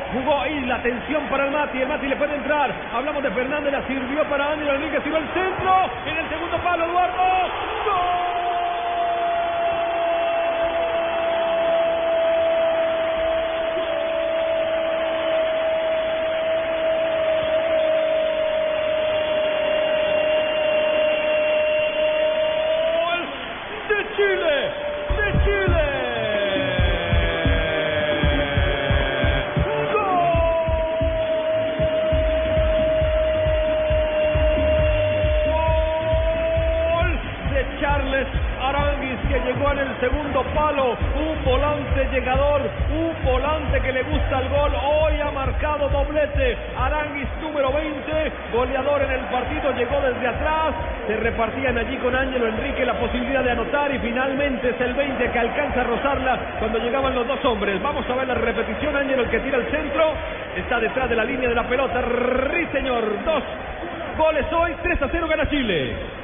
Jugó ahí la atención para el Mati. El Mati le puede entrar. Hablamos de Fernández. La sirvió para Ángel Enrique. Tiró el centro. Charles Aranguis que llegó en el segundo palo, un volante llegador, un volante que le gusta el gol, hoy ha marcado doblete, Aranguis número 20, goleador en el partido, llegó desde atrás, se repartían allí con Ángelo Enrique la posibilidad de anotar y finalmente es el 20 que alcanza a rozarla cuando llegaban los dos hombres. Vamos a ver la repetición, Ángelo el que tira el centro, está detrás de la línea de la pelota, señor, dos goles hoy, 3 a 0 gana Chile.